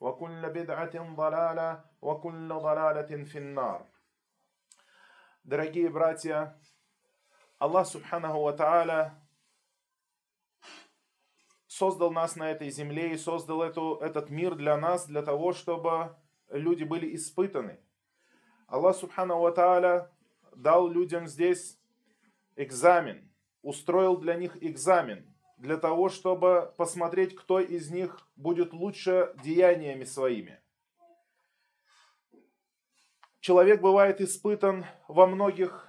وكل بدعة ضلالة وكل ضلالة في النار Дорогие братья, Аллах Субханаху Ва Тааля создал нас на этой земле и создал эту, этот мир для нас, для того, чтобы люди были испытаны. Аллах Субханаху Ва Тааля дал людям здесь экзамен, устроил для них экзамен, для того, чтобы посмотреть, кто из них будет лучше деяниями своими. Человек бывает испытан во многих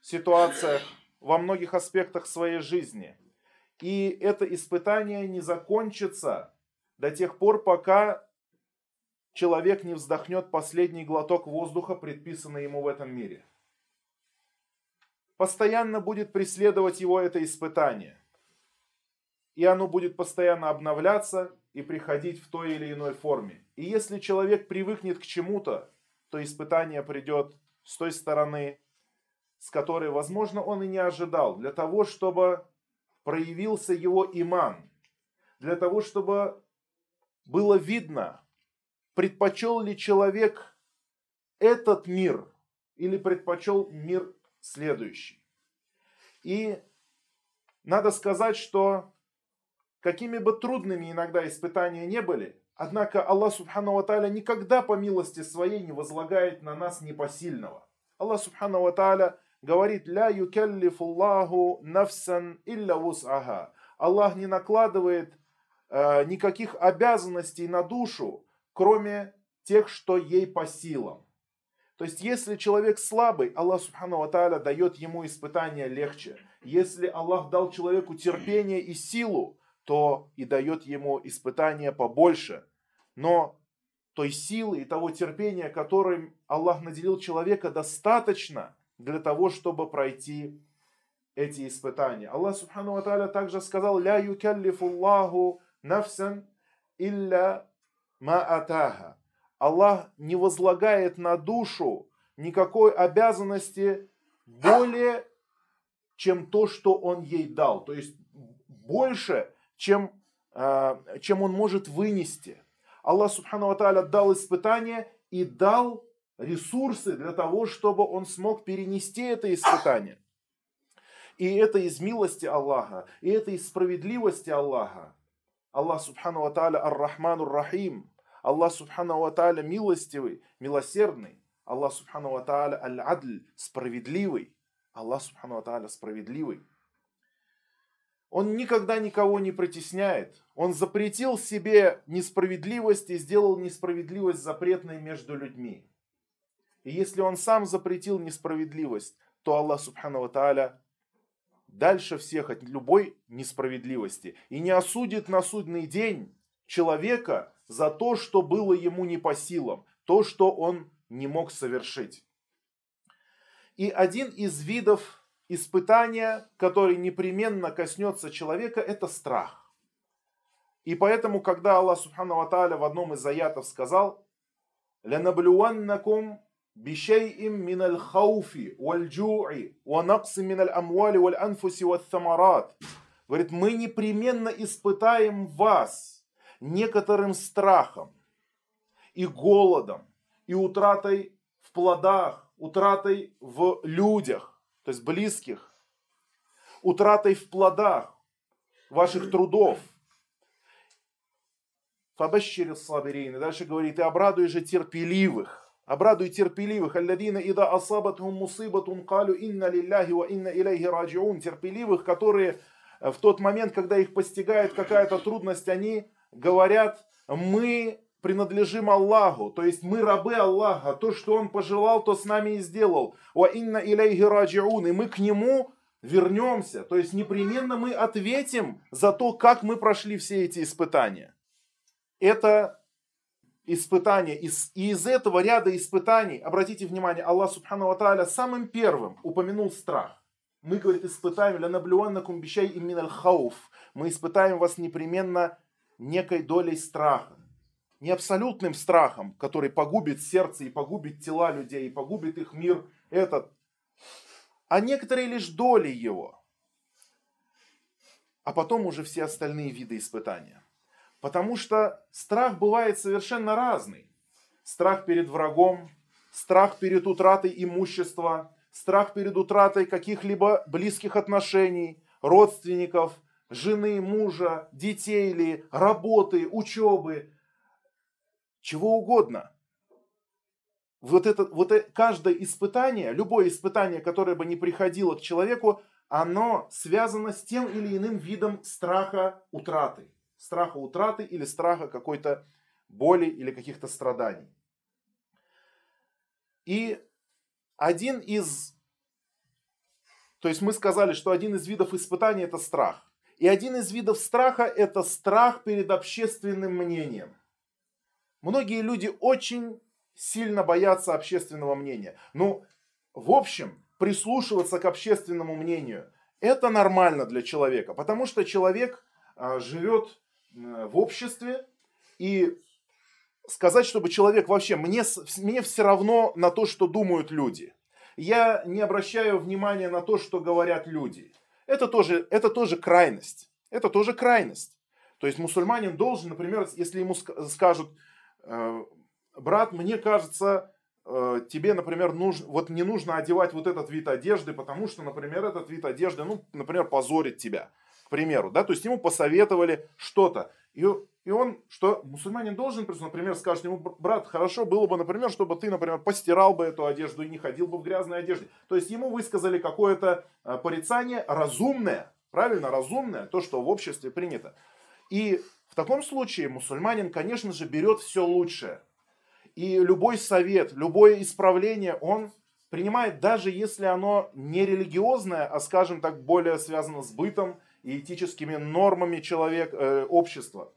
ситуациях, во многих аспектах своей жизни. И это испытание не закончится до тех пор, пока человек не вздохнет последний глоток воздуха, предписанный ему в этом мире. Постоянно будет преследовать его это испытание. И оно будет постоянно обновляться и приходить в той или иной форме. И если человек привыкнет к чему-то, то испытание придет с той стороны, с которой, возможно, он и не ожидал, для того, чтобы проявился его иман, для того, чтобы было видно, предпочел ли человек этот мир или предпочел мир следующий. И надо сказать, что какими бы трудными иногда испытания не были, однако Аллах Субхану Ва никогда по милости своей не возлагает на нас непосильного. Аллах Субхану Ва говорит, «Ля юкаллифуллаху нафсан илля вус'аха». Аллах не накладывает э, никаких обязанностей на душу, кроме тех, что ей по силам. То есть, если человек слабый, Аллах Субхану Ва дает ему испытания легче. Если Аллах дал человеку терпение и силу, то и дает ему испытания побольше. Но той силы и того терпения, которым Аллах наделил человека, достаточно для того, чтобы пройти эти испытания. Аллах Субхану Ва также сказал, «Ля юкаллифуллаху нафсан илля ма атаха». Аллах не возлагает на душу никакой обязанности более, чем то, что Он ей дал. То есть больше, чем, а, чем он может вынести. Аллах Субхану Ва дал испытание и дал ресурсы для того, чтобы он смог перенести это испытание. И это из милости Аллаха, и это из справедливости Аллаха. Аллах Субхану Ва Ар-Рахману Рахим. Аллах Субхану Ва милостивый, милосердный. Аллах Субхану Ва Аль-Адль, справедливый. Аллах Субхану Ва справедливый. Он никогда никого не притесняет. Он запретил себе несправедливость и сделал несправедливость запретной между людьми. И если он сам запретил несправедливость, то Аллах Субхану Тааля дальше всех от любой несправедливости и не осудит на судный день человека за то, что было ему не по силам, то, что он не мог совершить. И один из видов испытание, которое непременно коснется человека, это страх. И поэтому, когда Аллах Субхану Ва в одном из аятов сказал, «Лянаблюаннакум джу'i ва накси миналь амвали валь анфуси валь тамарат». Говорит, мы непременно испытаем вас некоторым страхом, и голодом, и утратой в плодах, утратой в людях, то есть близких, утратой в плодах ваших трудов. Фабашшир сабирин. И дальше говорит, и обрадуй же терпеливых. Обрадуй терпеливых. Алладина ида асабатхум мусибатун калю инна лилляхи ва инна илейхи раджиун. Терпеливых, которые в тот момент, когда их постигает какая-то трудность, они говорят, мы принадлежим Аллаху, то есть мы рабы Аллаха, то, что Он пожелал, то с нами и сделал. Ва инна илейхи раджиун, и мы к Нему вернемся, то есть непременно мы ответим за то, как мы прошли все эти испытания. Это испытания, и из этого ряда испытаний, обратите внимание, Аллах Субхану Ва самым первым упомянул страх. Мы, говорит, испытаем, ля наблюаннакум бишай имминаль хауф. Мы испытаем вас непременно некой долей страха. Не абсолютным страхом, который погубит сердце и погубит тела людей, и погубит их мир этот, а некоторые лишь доли его. А потом уже все остальные виды испытания. Потому что страх бывает совершенно разный. Страх перед врагом, страх перед утратой имущества, страх перед утратой каких-либо близких отношений, родственников, жены, мужа, детей или работы, учебы, чего угодно. Вот это, вот это, каждое испытание, любое испытание, которое бы не приходило к человеку, оно связано с тем или иным видом страха утраты. Страха утраты или страха какой-то боли или каких-то страданий. И один из... То есть мы сказали, что один из видов испытаний это страх. И один из видов страха это страх перед общественным мнением. Многие люди очень сильно боятся общественного мнения. Ну, в общем, прислушиваться к общественному мнению – это нормально для человека, потому что человек а, живет в обществе, и сказать, чтобы человек вообще, мне, мне все равно на то, что думают люди. Я не обращаю внимания на то, что говорят люди. Это тоже, это тоже крайность. Это тоже крайность. То есть мусульманин должен, например, если ему скажут, брат, мне кажется, э, тебе, например, нужно, вот не нужно одевать вот этот вид одежды, потому что, например, этот вид одежды, ну, например, позорит тебя, к примеру, да, то есть ему посоветовали что-то. И, и он, что мусульманин должен, например, скажет ему, брат, хорошо было бы, например, чтобы ты, например, постирал бы эту одежду и не ходил бы в грязной одежде. То есть ему высказали какое-то э, порицание разумное, правильно, разумное, то, что в обществе принято. И в таком случае мусульманин, конечно же, берет все лучшее – и любой совет, любое исправление он принимает, даже если оно не религиозное, а, скажем так, более связано с бытом и этическими нормами человека, э, общества.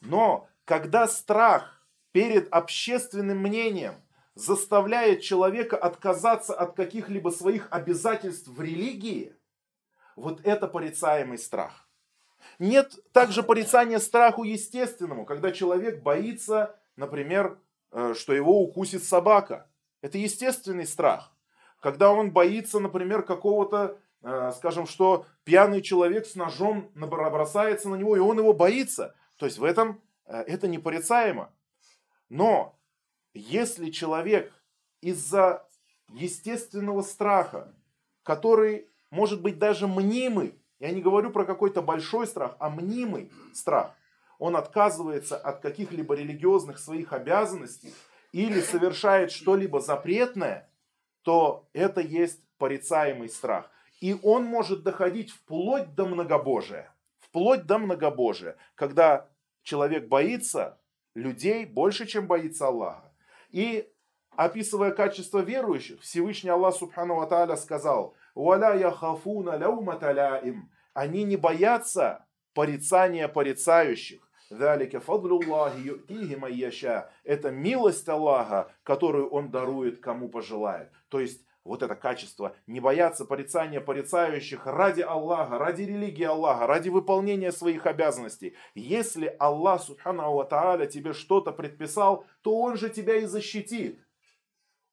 Но когда страх перед общественным мнением заставляет человека отказаться от каких-либо своих обязательств в религии, вот это порицаемый страх. Нет также порицания страху естественному, когда человек боится например, э, что его укусит собака. Это естественный страх. Когда он боится, например, какого-то, э, скажем, что пьяный человек с ножом бросается на него, и он его боится. То есть в этом э, это непорицаемо. Но если человек из-за естественного страха, который может быть даже мнимый, я не говорю про какой-то большой страх, а мнимый страх – он отказывается от каких-либо религиозных своих обязанностей или совершает что-либо запретное, то это есть порицаемый страх. И он может доходить вплоть до многобожия. Вплоть до многобожия, когда человек боится людей больше, чем боится Аллаха. И описывая качество верующих, Всевышний Аллах Субхану Ва сказал, «Валя яхафуна им». Они не боятся порицания порицающих. Это милость Аллаха, которую Он дарует, кому пожелает. То есть, вот это качество, не бояться порицания порицающих ради Аллаха, ради религии Аллаха, ради выполнения своих обязанностей. Если Аллах, субхану ва тебе что-то предписал, то Он же тебя и защитит.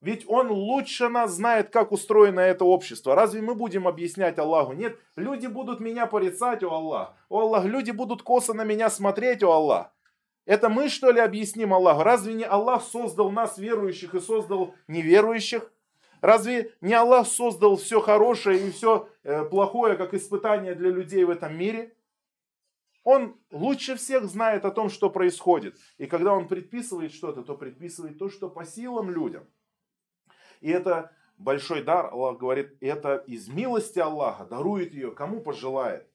Ведь он лучше нас знает, как устроено это общество. Разве мы будем объяснять Аллаху? Нет, люди будут меня порицать, о Аллах. О Аллах, люди будут косо на меня смотреть, о Аллах. Это мы, что ли, объясним Аллаху? Разве не Аллах создал нас, верующих, и создал неверующих? Разве не Аллах создал все хорошее и все э, плохое, как испытание для людей в этом мире? Он лучше всех знает о том, что происходит. И когда он предписывает что-то, то предписывает то, что по силам людям. И это большой дар, Аллах говорит, это из милости Аллаха, дарует ее, кому пожелает.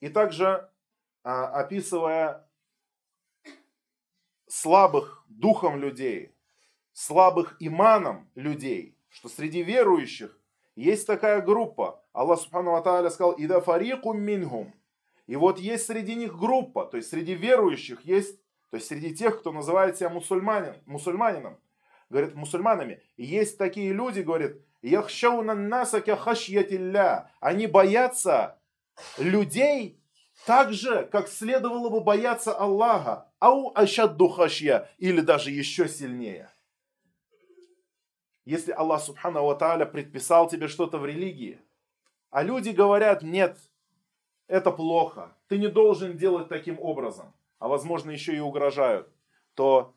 И также, а, описывая слабых духом людей, слабых иманом людей, что среди верующих есть такая группа. Аллах Субхану Ва сказал, «Ида фарикум минхум». И вот есть среди них группа, то есть среди верующих есть, то есть среди тех, кто называет себя мусульманин, мусульманином, говорит, мусульманами, есть такие люди, говорит. Они боятся людей так же, как следовало бы бояться Аллаха, ау ашадду хашья, или даже еще сильнее. Если Аллах Субхану Ва Тааля предписал тебе что-то в религии, а люди говорят, нет, это плохо, ты не должен делать таким образом, а возможно еще и угрожают, то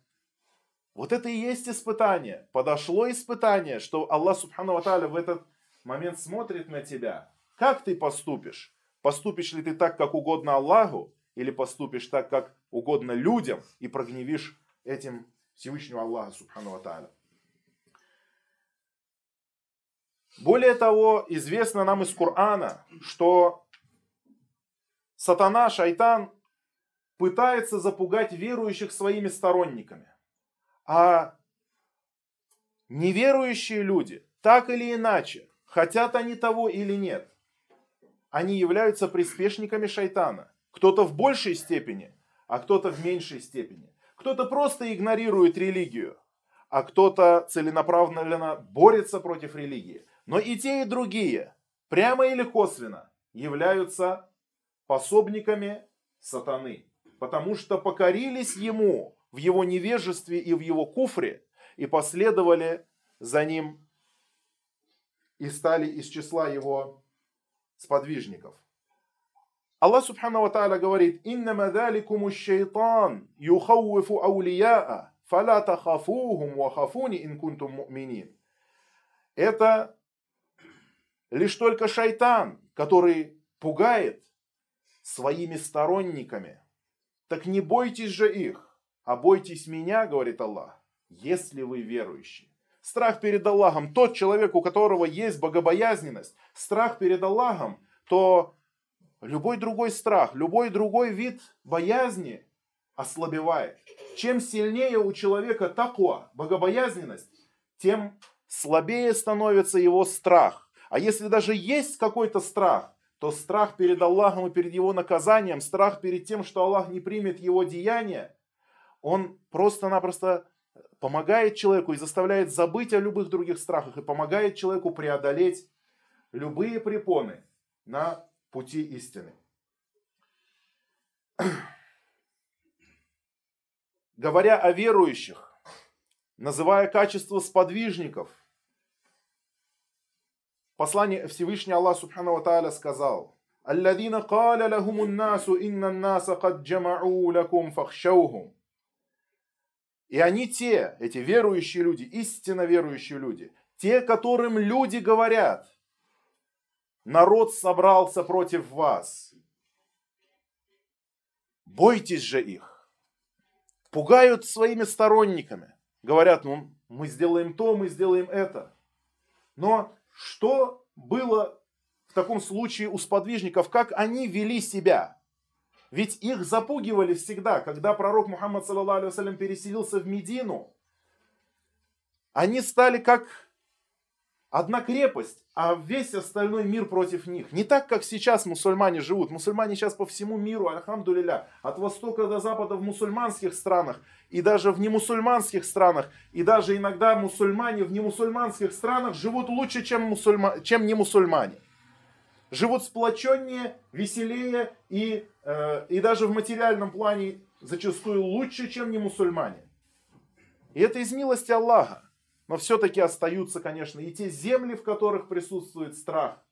вот это и есть испытание. Подошло испытание, что Аллах Субхану Ва Тааля в этот момент смотрит на тебя. Как ты поступишь? Поступишь ли ты так, как угодно Аллаху, или поступишь так, как угодно людям, и прогневишь этим Всевышнего Аллаха, Субхану Ва Более того, известно нам из Корана, что сатана, шайтан, пытается запугать верующих своими сторонниками. А неверующие люди, так или иначе, хотят они того или нет, они являются приспешниками шайтана. Кто-то в большей степени, а кто-то в меньшей степени. Кто-то просто игнорирует религию, а кто-то целенаправленно борется против религии. Но и те, и другие, прямо или косвенно, являются пособниками сатаны. Потому что покорились ему в его невежестве и в его куфре и последовали за ним и стали из числа его сподвижников. Аллах Субхану Ва говорит, «Иннама даликуму шейтан юхауифу аулияа, фаля тахафухум ва хафуни ин кунтум му'минин». Это лишь только шайтан, который пугает своими сторонниками. Так не бойтесь же их, а бойтесь меня, говорит Аллах, если вы верующие. Страх перед Аллахом, тот человек, у которого есть богобоязненность, страх перед Аллахом, то любой другой страх, любой другой вид боязни ослабевает. Чем сильнее у человека таква, богобоязненность, тем слабее становится его страх. А если даже есть какой-то страх, то страх перед Аллахом и перед его наказанием, страх перед тем, что Аллах не примет его деяния, он просто-напросто помогает человеку и заставляет забыть о любых других страхах и помогает человеку преодолеть любые препоны на пути истины. Говоря о верующих, называя качество сподвижников, послание Всевышний Аллах Субхану Тааля сказал, «Алладина каля лахумун насу инна наса кад джама'у лакум фахшаухум». И они те, эти верующие люди, истинно верующие люди, те, которым люди говорят, народ собрался против вас. Бойтесь же их. Пугают своими сторонниками. Говорят, ну, мы сделаем то, мы сделаем это. Но что было в таком случае у сподвижников, как они вели себя? Ведь их запугивали всегда, когда пророк Мухаммад, саллаллаху переселился в Медину. Они стали как одна крепость, а весь остальной мир против них. Не так, как сейчас мусульмане живут. Мусульмане сейчас по всему миру, альхамдулиля, от востока до запада в мусульманских странах, и даже в немусульманских странах, и даже иногда мусульмане в немусульманских странах живут лучше, чем, мусульма, чем не мусульмане живут сплоченнее, веселее и, э, и даже в материальном плане зачастую лучше, чем не мусульмане. И это из милости Аллаха. Но все-таки остаются, конечно, и те земли, в которых присутствует страх,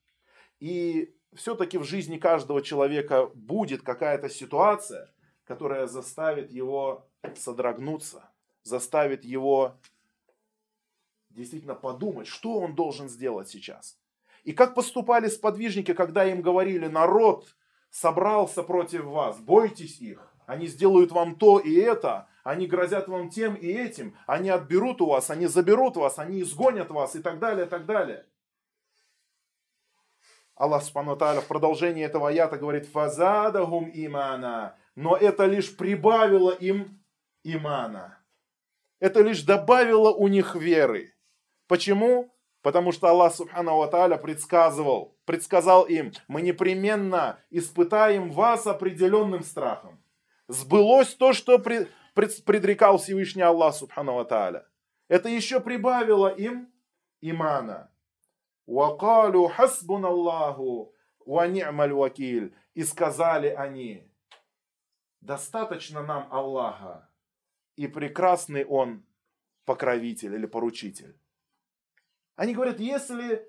и все-таки в жизни каждого человека будет какая-то ситуация, которая заставит его содрогнуться, заставит его действительно подумать, что он должен сделать сейчас. И как поступали сподвижники, когда им говорили, народ собрался против вас, бойтесь их, они сделают вам то и это, они грозят вам тем и этим, они отберут у вас, они заберут вас, они изгонят вас и так далее, и так далее. Аллах Субхану в продолжении этого аята говорит, фазадахум имана, но это лишь прибавило им имана. Это лишь добавило у них веры. Почему? Потому что Аллах Субхану Ва предсказывал, предсказал им, мы непременно испытаем вас определенным страхом. Сбылось то, что пред, предрекал Всевышний Аллах Субхану Ва Это еще прибавило им имана. Вакалу хасбун Аллаху ва ни'маль вакиль. И сказали они, достаточно нам Аллаха, и прекрасный Он покровитель или поручитель. Они говорят, если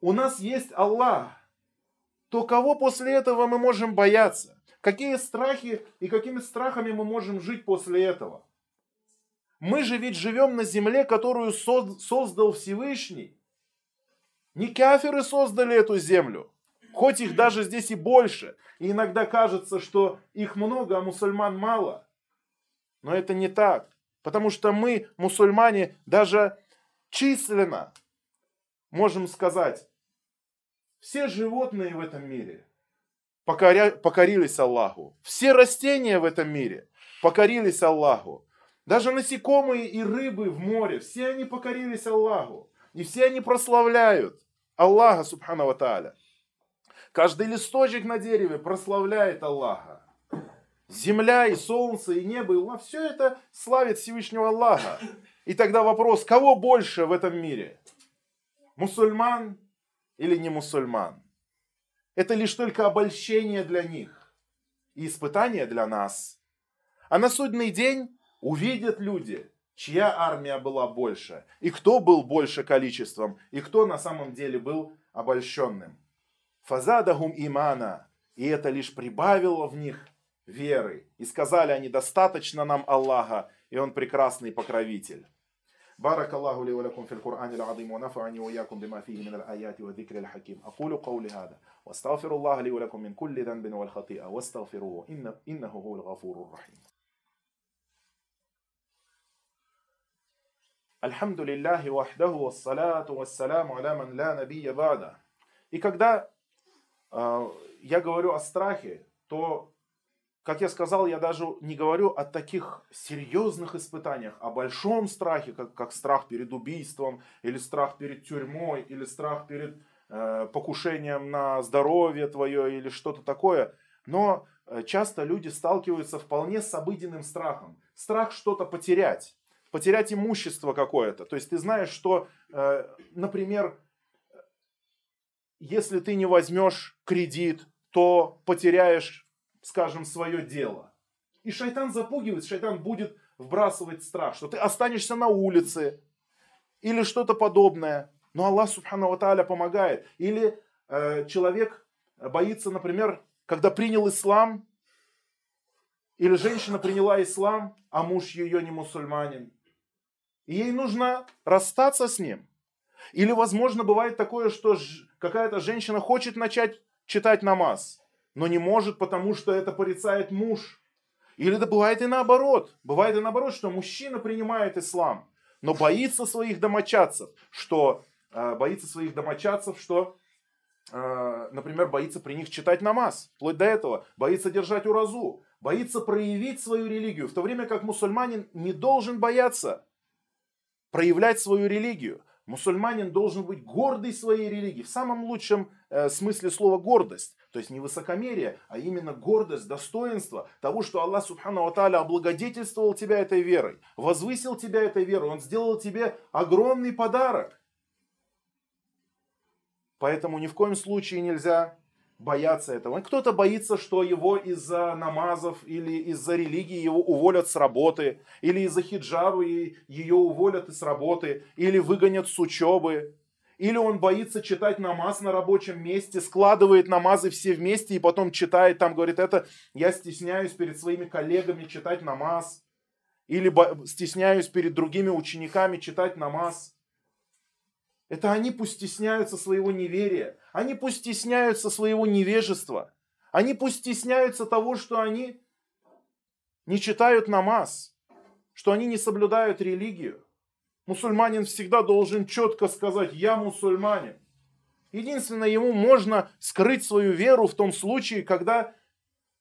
у нас есть Аллах, то кого после этого мы можем бояться? Какие страхи и какими страхами мы можем жить после этого? Мы же ведь живем на земле, которую создал Всевышний. Не каферы создали эту землю, хоть их даже здесь и больше. И иногда кажется, что их много, а мусульман мало. Но это не так. Потому что мы, мусульмане, даже численно можем сказать, все животные в этом мире покоря, покорились Аллаху. Все растения в этом мире покорились Аллаху. Даже насекомые и рыбы в море, все они покорились Аллаху. И все они прославляют Аллаха, субхану тааля. Каждый листочек на дереве прославляет Аллаха. Земля и солнце и небо, и луна, все это славит Всевышнего Аллаха. И тогда вопрос, кого больше в этом мире? Мусульман или не мусульман? Это лишь только обольщение для них и испытание для нас. А на судный день увидят люди, чья армия была больше, и кто был больше количеством, и кто на самом деле был обольщенным. Фазадахум имана, и это лишь прибавило в них веры. И сказали они, достаточно нам Аллаха, и Он прекрасный покровитель. بارك الله لي ولكم في القرآن العظيم ونفعني وإياكم بما فيه من الآيات والذكر الحكيم أقول قولي هذا واستغفر الله لي ولكم من كل ذنب والخطيئة واستغفروه إن إنه هو الغفور الرحيم الحمد لله وحده والصلاة والسلام على من لا نبي بعده. И когда э, я говорю о страхе, то Как я сказал, я даже не говорю о таких серьезных испытаниях, о большом страхе, как, как страх перед убийством, или страх перед тюрьмой, или страх перед э, покушением на здоровье твое, или что-то такое. Но э, часто люди сталкиваются вполне с обыденным страхом. Страх что-то потерять, потерять имущество какое-то. То есть ты знаешь, что, э, например, если ты не возьмешь кредит, то потеряешь скажем, свое дело. И шайтан запугивает, шайтан будет вбрасывать страх, что ты останешься на улице или что-то подобное. Но Аллах Субхану Тааля помогает. Или э, человек боится, например, когда принял ислам, или женщина приняла ислам, а муж ее не мусульманин. И ей нужно расстаться с ним. Или, возможно, бывает такое, что какая-то женщина хочет начать читать намаз но не может, потому что это порицает муж. Или это бывает и наоборот. Бывает и наоборот, что мужчина принимает ислам, но боится своих домочадцев, что э, боится своих домочадцев, что, э, например, боится при них читать намаз, вплоть до этого, боится держать уразу, боится проявить свою религию, в то время как мусульманин не должен бояться проявлять свою религию. Мусульманин должен быть гордый своей религией, в самом лучшем э, смысле слова гордость. То есть не высокомерие, а именно гордость, достоинство того, что Аллах Субхану Аталя облагодетельствовал тебя этой верой, возвысил тебя этой верой, Он сделал тебе огромный подарок. Поэтому ни в коем случае нельзя бояться этого. Кто-то боится, что его из-за намазов или из-за религии его уволят с работы, или из-за хиджабы ее уволят из работы, или выгонят с учебы, Или он боится читать намаз на рабочем месте, складывает намазы все вместе и потом читает, там говорит, это я стесняюсь перед своими коллегами читать намаз. Или стесняюсь перед другими учениками читать намаз. Это они пусть стесняются своего неверия. Они пусть стесняются своего невежества. Они пусть стесняются того, что они не читают намаз, что они не соблюдают религию. Мусульманин всегда должен четко сказать «я мусульманин». Единственное, ему можно скрыть свою веру в том случае, когда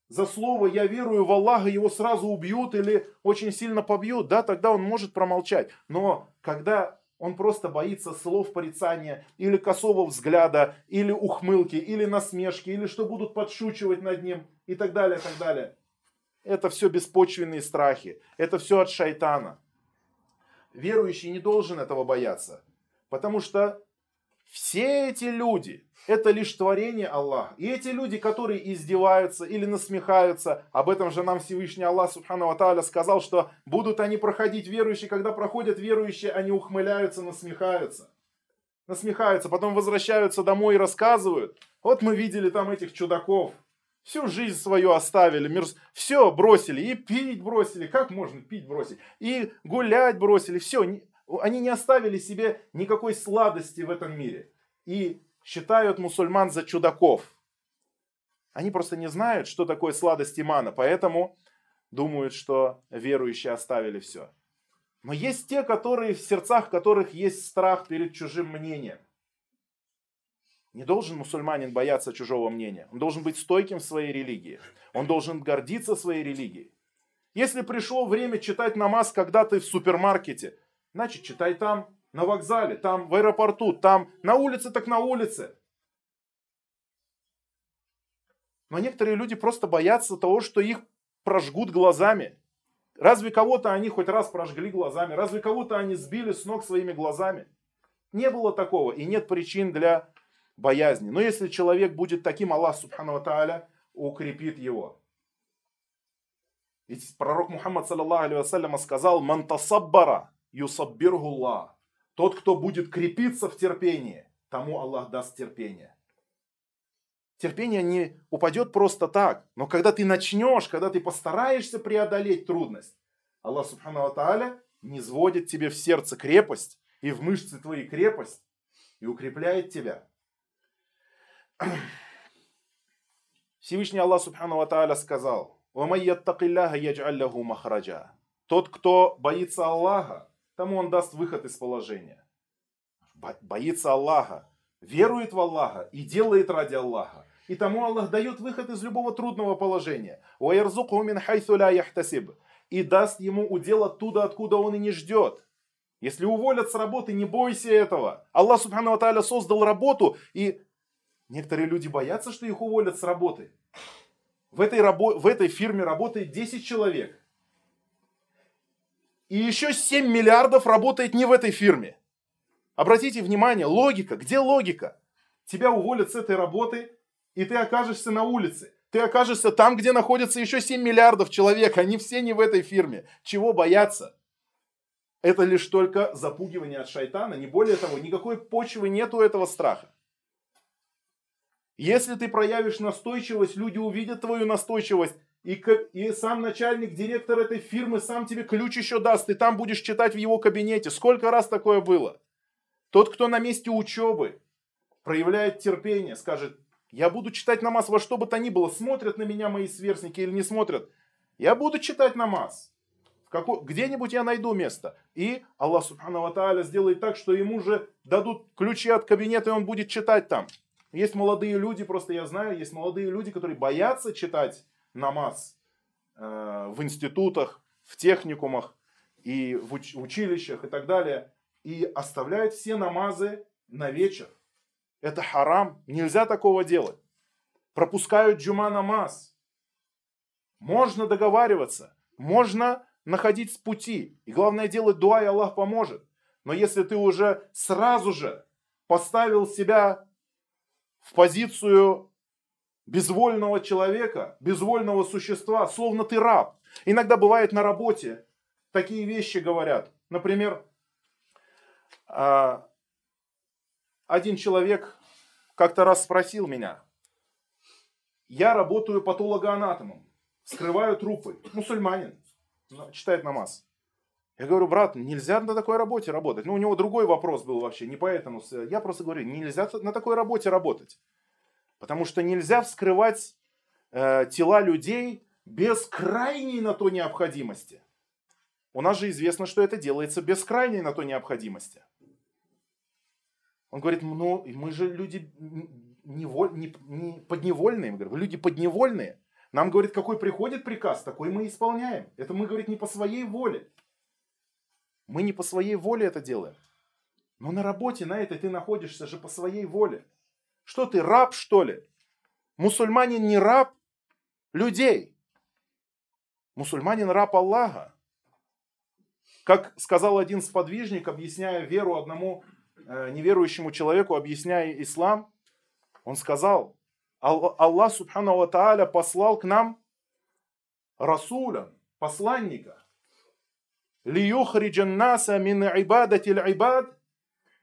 за слово «я верую в Аллаха» его сразу убьют или очень сильно побьют, да, тогда он может промолчать. Но когда он просто боится слов порицания, или косого взгляда, или ухмылки, или насмешки, или что будут подшучивать над ним, и так далее, так далее. Это все беспочвенные страхи, это все от шайтана. Верующий не должен этого бояться, потому что все эти люди, это лишь творение Аллаха. И эти люди, которые издеваются или насмехаются, об этом же нам Всевышний Аллах Субхану Тааля сказал, что будут они проходить верующие, когда проходят верующие, они ухмыляются, насмехаются. Насмехаются, потом возвращаются домой и рассказывают. Вот мы видели там этих чудаков. Всю жизнь свою оставили, мир... все бросили, и пить бросили, как можно пить бросить, и гулять бросили, все, они не оставили себе никакой сладости в этом мире. И считают мусульман за чудаков. Они просто не знают, что такое сладость имана, поэтому думают, что верующие оставили все. Но есть те, которые в сердцах которых есть страх перед чужим мнением. Не должен мусульманин бояться чужого мнения. Он должен быть стойким в своей религии. Он должен гордиться своей религией. Если пришло время читать намаз, когда ты в супермаркете, значит читай там на вокзале, там в аэропорту, там на улице, так на улице. Но некоторые люди просто боятся того, что их прожгут глазами. Разве кого-то они хоть раз прожгли глазами? Разве кого-то они сбили с ног своими глазами? Не было такого и нет причин для боязни. Но если человек будет таким, Аллах Субхану Тааля укрепит его. Ведь пророк Мухаммад, саллаллаху сказал, «Ман тасаббара юсаббиргуллах». Тот, кто будет крепиться в терпении, тому Аллах даст терпение. Терпение не упадет просто так, но когда ты начнешь, когда ты постараешься преодолеть трудность, Аллах Субхану Тааля не сводит тебе в сердце крепость и в мышцы твои крепость и укрепляет тебя. Всевышний Аллах Субхану Тааля сказал, Тот, кто боится Аллаха, тому он даст выход из положения. Боится Аллаха, верует в Аллаха и делает ради Аллаха. И тому Аллах дает выход из любого трудного положения. И даст ему удел оттуда, откуда он и не ждет. Если уволят с работы, не бойся этого. Аллах Субхану Аталя создал работу, и некоторые люди боятся, что их уволят с работы. В этой, рабо- в этой фирме работает 10 человек. И еще 7 миллиардов работает не в этой фирме. Обратите внимание, логика. Где логика? Тебя уволят с этой работы, и ты окажешься на улице. Ты окажешься там, где находится еще 7 миллиардов человек. Они все не в этой фирме. Чего бояться? Это лишь только запугивание от шайтана. Не более того, никакой почвы нет у этого страха. Если ты проявишь настойчивость, люди увидят твою настойчивость и, и сам начальник, директор этой фирмы сам тебе ключ еще даст, и там будешь читать в его кабинете. Сколько раз такое было? Тот, кто на месте учебы проявляет терпение, скажет, я буду читать намаз во что бы то ни было, смотрят на меня мои сверстники или не смотрят. Я буду читать намаз. Где-нибудь я найду место. И Аллах Субхану Тааля сделает так, что ему же дадут ключи от кабинета, и он будет читать там. Есть молодые люди, просто я знаю, есть молодые люди, которые боятся читать намаз э, в институтах, в техникумах и в училищах и так далее, и оставляют все намазы на вечер. Это харам, нельзя такого делать. Пропускают джума намаз. Можно договариваться, можно находить с пути. И главное делать дуа, и Аллах поможет. Но если ты уже сразу же поставил себя в позицию безвольного человека, безвольного существа, словно ты раб. Иногда бывает на работе такие вещи говорят. Например, а, один человек как-то раз спросил меня, я работаю патологоанатомом, вскрываю трупы, мусульманин, читает намаз. Я говорю, брат, нельзя на такой работе работать. Ну, у него другой вопрос был вообще, не поэтому. Я просто говорю, нельзя на такой работе работать. Потому что нельзя вскрывать э, тела людей без крайней на то необходимости. У нас же известно, что это делается без крайней на то необходимости. Он говорит, ну, мы же люди неволь, не, не, подневольные. Мы говорим, люди подневольные. Нам, говорит, какой приходит приказ, такой мы исполняем. Это мы, говорит, не по своей воле. Мы не по своей воле это делаем. Но на работе на этой ты находишься же по своей воле. Что ты, раб, что ли? Мусульманин не раб людей. Мусульманин раб Аллаха. Как сказал один сподвижник, объясняя веру одному э, неверующему человеку, объясняя ислам, он сказал, Аллах Субхану Ва послал к нам Расуля, посланника, ليخرج الناس من عبادة العباد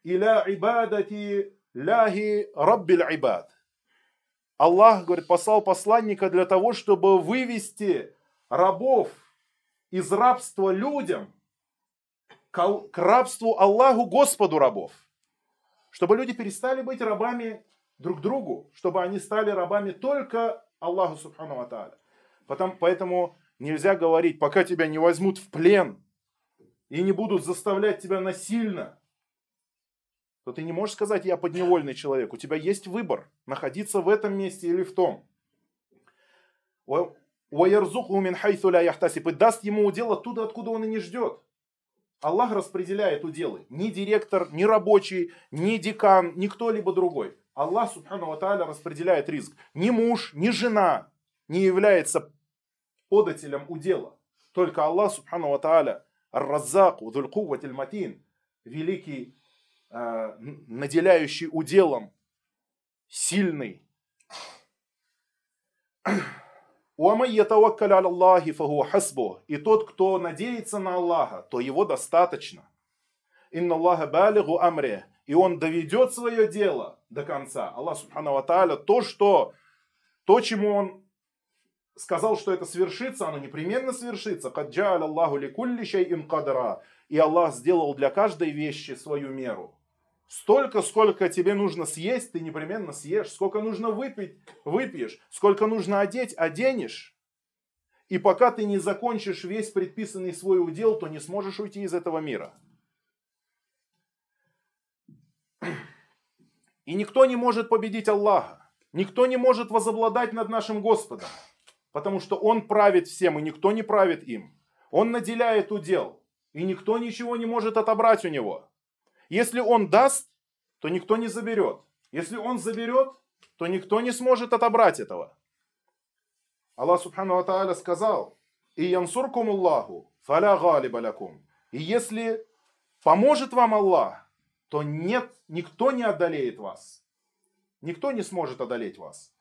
إلى عبادة ляхи раббиль айбад. Аллах, говорит, послал посланника для того, чтобы вывести рабов из рабства людям к рабству Аллаху, Господу рабов. Чтобы люди перестали быть рабами друг другу, чтобы они стали рабами только Аллаху Субхану Ва Потом, Поэтому нельзя говорить, пока тебя не возьмут в плен, и не будут заставлять тебя насильно, то ты не можешь сказать, я подневольный человек. У тебя есть выбор, находиться в этом месте или в том. И даст ему удел оттуда, откуда он и не ждет. Аллах распределяет уделы. Ни директор, ни рабочий, ни декан, ни кто-либо другой. Аллах, субхану ва распределяет риск. Ни муж, ни жена не является подателем удела. Только Аллах, субхану ва Ар-Раззаку, Дулькуватиль Матин, великий, э, наделяющий уделом, сильный. И тот, кто надеется на Аллаха, то его достаточно. Инна Аллаха балигу амре. И он доведет свое дело до конца. Аллах Субхану то, что, то, чему он сказал, что это свершится, оно непременно свершится. Каджа Аллаху ликулли шейин кадра. И Аллах сделал для каждой вещи свою меру. Столько, сколько тебе нужно съесть, ты непременно съешь. Сколько нужно выпить, выпьешь. Сколько нужно одеть, оденешь. И пока ты не закончишь весь предписанный свой удел, то не сможешь уйти из этого мира. И никто не может победить Аллаха. Никто не может возобладать над нашим Господом потому что Он правит всем, и никто не правит им. Он наделяет удел, и никто ничего не может отобрать у него. Если Он даст, то никто не заберет. Если Он заберет, то никто не сможет отобрать этого. Аллах Субхану Ва сказал, «И янсуркум Аллаху, фаля галиба лякум». И если поможет вам Аллах, то нет, никто не одолеет вас. Никто не сможет одолеть вас.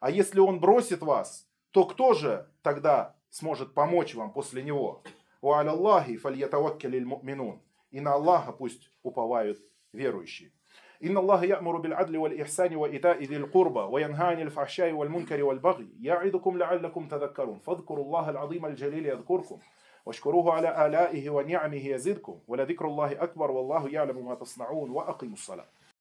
А если он бросит вас, то кто же тогда сможет помочь вам после него? И на Аллаха пусть уповают верующие. إن الله يأمر بالعدل والإحسان وإيتاء ذي القربى وينهى عن الفحشاء والمنكر والبغي يعظكم لعلكم تذكرون فاذكروا الله العظيم الجليل يذكركم واشكروه على آلائه ونعمه يزدكم ولذكر الله أكبر والله يعلم ما تصنعون وأقيموا الصلاة